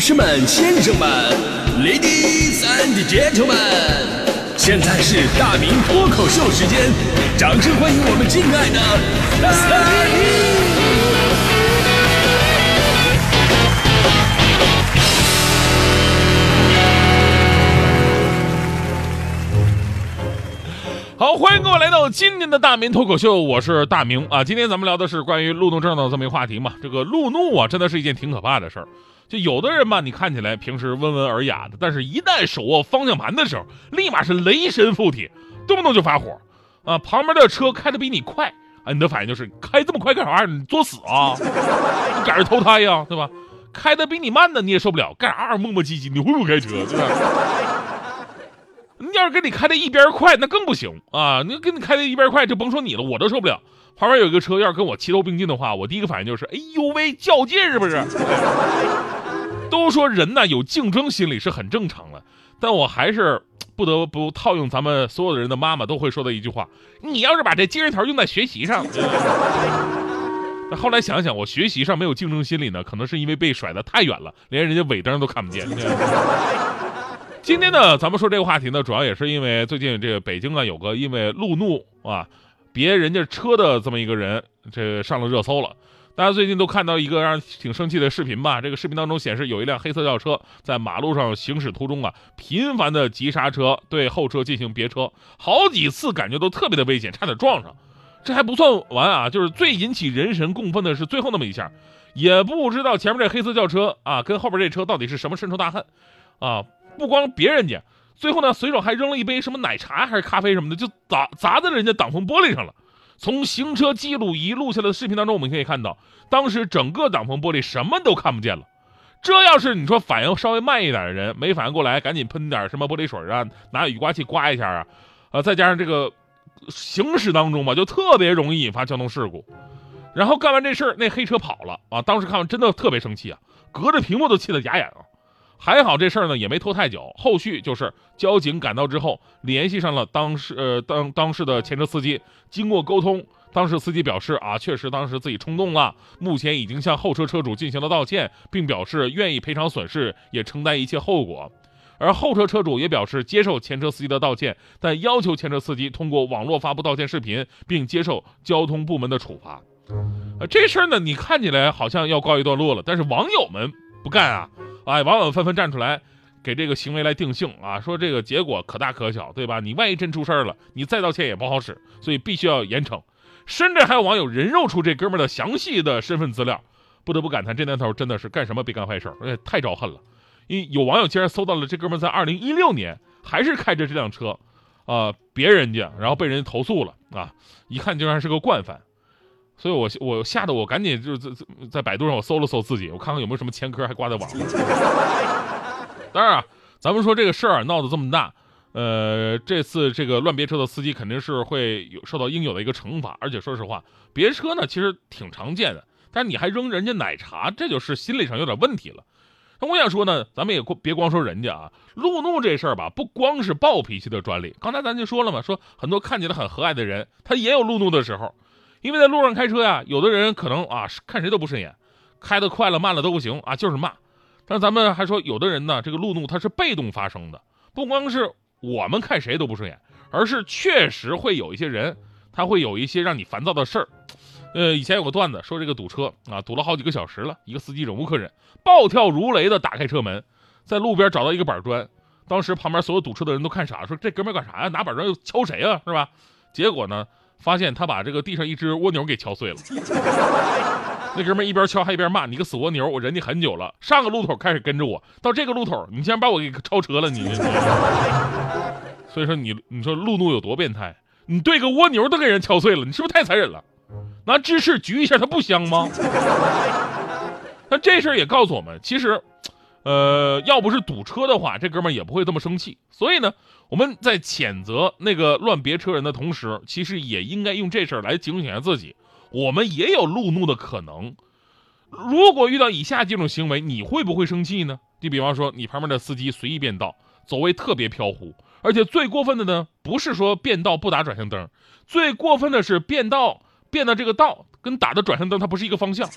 士们、先生们，Ladies and Gentlemen，现在是大明脱口秀时间，掌声欢迎我们敬爱的大明！好，欢迎各位来到今天的大明脱口秀，我是大明啊。今天咱们聊的是关于路怒症的这么一个话题嘛。这个路怒啊，真的是一件挺可怕的事儿。就有的人吧，你看起来平时温文尔雅的，但是一旦手握方向盘的时候，立马是雷神附体，动不动就发火啊。旁边的车开的比你快啊，你的反应就是开这么快干啥？你作死啊？你赶着投胎呀，对吧？开的比你慢的你也受不了，干啥磨磨唧唧？你会不会开车？对吧？你要是跟你开的一边快，那更不行啊！你跟你开的一边快，就甭说你了，我都受不了。旁边有一个车，要是跟我齐头并进的话，我第一个反应就是，哎呦喂，较劲是不是？都说人呢有竞争心理是很正常的，但我还是不得不套用咱们所有的人的妈妈都会说的一句话：你要是把这精神头用在学习上。那后来想想，我学习上没有竞争心理呢，可能是因为被甩得太远了，连人家尾灯都看不见。今天呢，咱们说这个话题呢，主要也是因为最近这个北京啊，有个因为路怒啊，别人家车的这么一个人，这上了热搜了。大家最近都看到一个让人挺生气的视频吧？这个视频当中显示，有一辆黑色轿车在马路上行驶途中啊，频繁的急刹车，对后车进行别车，好几次感觉都特别的危险，差点撞上。这还不算完啊，就是最引起人神共愤的是最后那么一下，也不知道前面这黑色轿车啊，跟后边这车到底是什么深仇大恨啊？不光别人家，最后呢，随手还扔了一杯什么奶茶还是咖啡什么的，就砸砸在人家挡风玻璃上了。从行车记录仪录下来的视频当中，我们可以看到，当时整个挡风玻璃什么都看不见了。这要是你说反应稍微慢一点的人没反应过来，赶紧喷点什么玻璃水啊，拿雨刮器刮一下啊，呃，再加上这个行驶当中吧，就特别容易引发交通事故。然后干完这事儿，那黑车跑了啊，当时看完真的特别生气啊，隔着屏幕都气得哑眼啊。还好这事儿呢也没拖太久，后续就是交警赶到之后联系上了当时呃当当时的前车司机，经过沟通，当时司机表示啊确实当时自己冲动了，目前已经向后车车主进行了道歉，并表示愿意赔偿损失，也承担一切后果。而后车车主也表示接受前车司机的道歉，但要求前车司机通过网络发布道歉视频，并接受交通部门的处罚。呃这事儿呢你看起来好像要告一段落了，但是网友们不干啊。哎，网友纷纷站出来，给这个行为来定性啊，说这个结果可大可小，对吧？你万一真出事儿了，你再道歉也不好使，所以必须要严惩。甚至还有网友人肉出这哥们的详细的身份资料，不得不感叹这年头真的是干什么别干坏事，而且太招恨了。因有网友竟然搜到了这哥们在二零一六年还是开着这辆车，啊，别人家，然后被人投诉了啊，一看竟然是个惯犯。所以，我我吓得我赶紧就在在在百度上我搜了搜自己，我看看有没有什么前科还挂在网上。当然啊，咱们说这个事儿闹得这么大，呃，这次这个乱别车的司机肯定是会有受到应有的一个惩罚。而且说实话，别车呢其实挺常见的，但你还扔人家奶茶，这就是心理上有点问题了。那我想说呢，咱们也别光说人家啊，路怒这事儿吧，不光是暴脾气的专利。刚才咱就说了嘛，说很多看起来很和蔼的人，他也有路怒的时候。因为在路上开车呀，有的人可能啊看谁都不顺眼，开得快了慢了都不行啊，就是骂。但是咱们还说，有的人呢，这个路怒他是被动发生的，不光是我们看谁都不顺眼，而是确实会有一些人，他会有一些让你烦躁的事儿。呃，以前有个段子说这个堵车啊，堵了好几个小时了，一个司机忍无可忍，暴跳如雷的打开车门，在路边找到一个板砖，当时旁边所有堵车的人都看傻了，说这哥们干啥呀？拿板砖又敲谁啊？是吧？结果呢？发现他把这个地上一只蜗牛给敲碎了，那哥们一边敲还一边骂：“你个死蜗牛！我忍你很久了，上个路口开始跟着我，到这个路口你竟然把我给超车了！你，所以说你你说路怒有多变态？你对个蜗牛都给人敲碎了，你是不是太残忍了？拿芝士焗一下它不香吗？那这事儿也告诉我们，其实。”呃，要不是堵车的话，这哥们也不会这么生气。所以呢，我们在谴责那个乱别车人的同时，其实也应该用这事儿来警醒一下自己。我们也有路怒的可能。如果遇到以下几种行为，你会不会生气呢？你比方说，你旁边的司机随意变道，走位特别飘忽，而且最过分的呢，不是说变道不打转向灯，最过分的是变道 变的这个道跟打的转向灯它不是一个方向，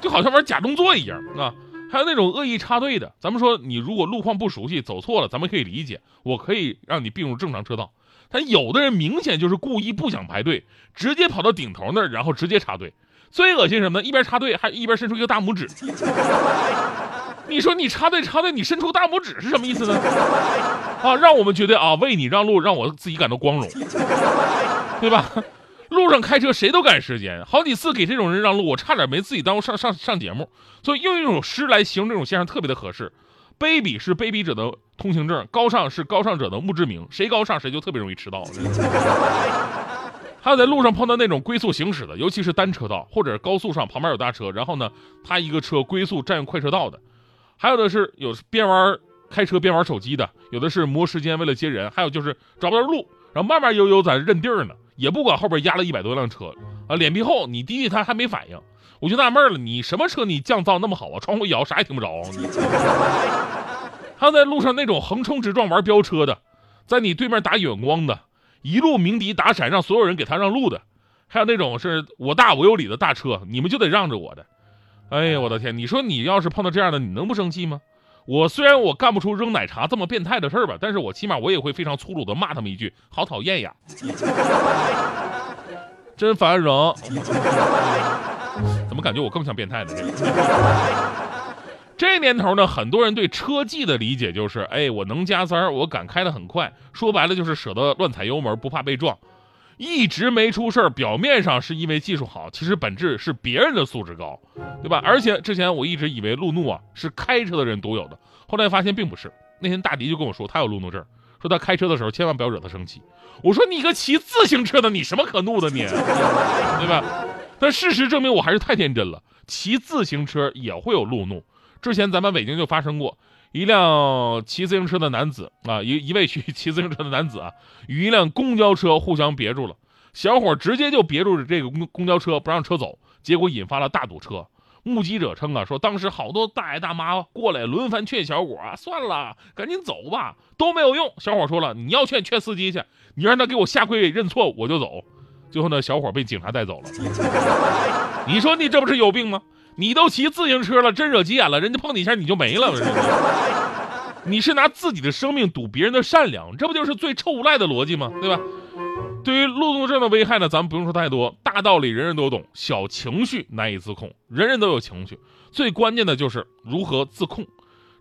就好像玩假动作一样啊。还有那种恶意插队的，咱们说你如果路况不熟悉，走错了，咱们可以理解，我可以让你并入正常车道。但有的人明显就是故意不想排队，直接跑到顶头那儿，然后直接插队。最恶心什么呢？一边插队还一边伸出一个大拇指。你说你插队插队，你伸出大拇指是什么意思呢？啊，让我们觉得啊，为你让路，让我自己感到光荣，对吧？路上开车谁都赶时间，好几次给这种人让路，我差点没自己耽误上上上节目。所以用一首诗来形容这种现象特别的合适：卑鄙是卑鄙者的通行证，高尚是高尚者的墓志铭。谁高尚谁就特别容易迟到。还有在路上碰到那种龟速行驶的，尤其是单车道或者高速上旁边有大车，然后呢他一个车龟速占用快车道的。还有的是有边玩开车边玩手机的，有的是磨时间为了接人，还有就是找不着路，然后慢慢悠悠在认地儿呢，也不管后边压了一百多辆车啊，脸皮厚，你滴滴他还没反应，我就纳闷了，你什么车你降噪那么好啊？窗户摇啥也听不着。还有在路上那种横冲直撞玩飙车的，在你对面打远光的，一路鸣笛打闪让所有人给他让路的，还有那种是我大我有理的大车，你们就得让着我的。哎呀，我的天！你说你要是碰到这样的，你能不生气吗？我虽然我干不出扔奶茶这么变态的事儿吧，但是我起码我也会非常粗鲁的骂他们一句：“好讨厌呀，真烦人。”怎么感觉我更像变态呢？这年头呢，很多人对车技的理解就是：哎，我能加塞儿，我敢开得很快，说白了就是舍得乱踩油门，不怕被撞。一直没出事儿，表面上是因为技术好，其实本质是别人的素质高，对吧？而且之前我一直以为路怒啊是开车的人独有的，后来发现并不是。那天大迪就跟我说，他有路怒症，说他开车的时候千万不要惹他生气。我说你个骑自行车的，你什么可怒的你，对吧？但事实证明我还是太天真了，骑自行车也会有路怒。之前咱们北京就发生过。一辆骑自行车的男子啊，一一位骑 骑自行车的男子啊，与一辆公交车互相别住了。小伙直接就别住这个公公交车，不让车走，结果引发了大堵车。目击者称啊，说当时好多大爷大妈过来轮番劝小伙啊，算了，赶紧走吧，都没有用。小伙说了，你要劝劝司机去，你让他给我下跪认错，我就走。最后呢，小伙被警察带走了。你说你这不是有病吗？你都骑自行车了，真惹急眼了，人家碰你一下你就没了。你是拿自己的生命赌别人的善良，这不就是最臭无赖的逻辑吗？对吧？对于路怒症的危害呢，咱们不用说太多，大道理人人都懂，小情绪难以自控，人人都有情绪，最关键的就是如何自控。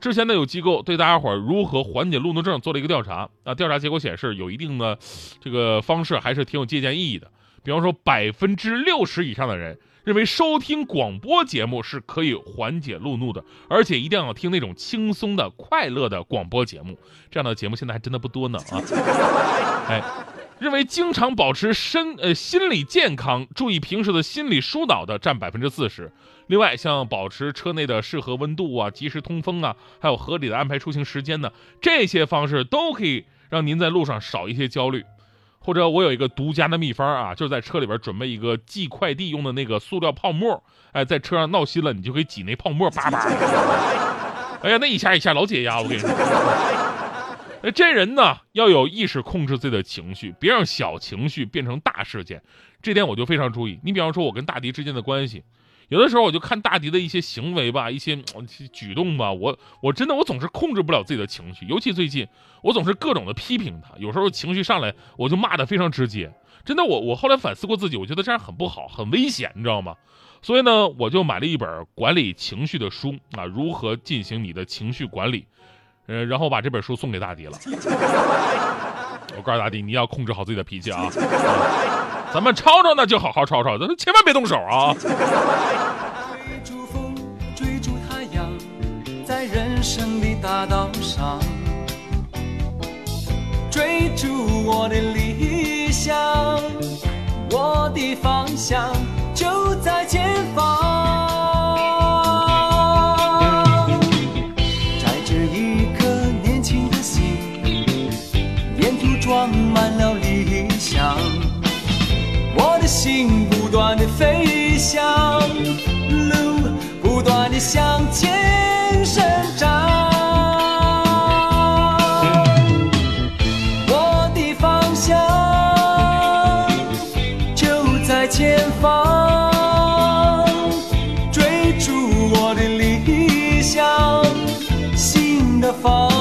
之前呢，有机构对大家伙如何缓解路怒症做了一个调查，啊，调查结果显示，有一定的这个方式还是挺有借鉴意义的。比方说，百分之六十以上的人。认为收听广播节目是可以缓解路怒的，而且一定要听那种轻松的、快乐的广播节目。这样的节目现在还真的不多呢啊！哎，认为经常保持身呃心理健康、注意平时的心理疏导的占百分之四十。另外，像保持车内的适合温度啊、及时通风啊，还有合理的安排出行时间呢，这些方式都可以让您在路上少一些焦虑。或者我有一个独家的秘方啊，就是在车里边准备一个寄快递用的那个塑料泡沫，哎，在车上闹心了，你就可以挤那泡沫，叭叭。哎呀，那一下一下老解压，我跟你说。那，这人呢要有意识控制自己的情绪，别让小情绪变成大事件，这点我就非常注意。你比方说，我跟大迪之间的关系。有的时候我就看大迪的一些行为吧，一些举动吧，我我真的我总是控制不了自己的情绪，尤其最近我总是各种的批评他，有时候情绪上来我就骂的非常直接，真的我我后来反思过自己，我觉得这样很不好，很危险，你知道吗？所以呢，我就买了一本管理情绪的书啊，如何进行你的情绪管理，呃，然后把这本书送给大迪了。我告诉大迪，你要控制好自己的脾气啊。咱们吵吵那就好好吵吵，咱千万别动手啊！追逐风，追逐太阳，在人生的大道上，追逐我的理想，我的方向就在前方。在这一颗年轻的心，沿途装满了理想。心不断的飞翔路不断的向前生长。我的方向就在前方追逐我的理想新的方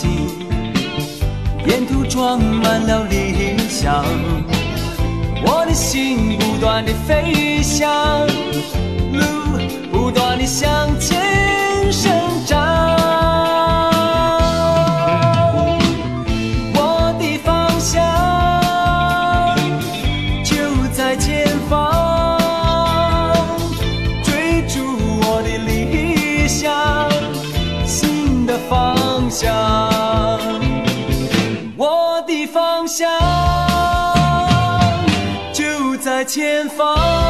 心。沿途装满了理想我的心不断的飞翔路不断的向前生长前方。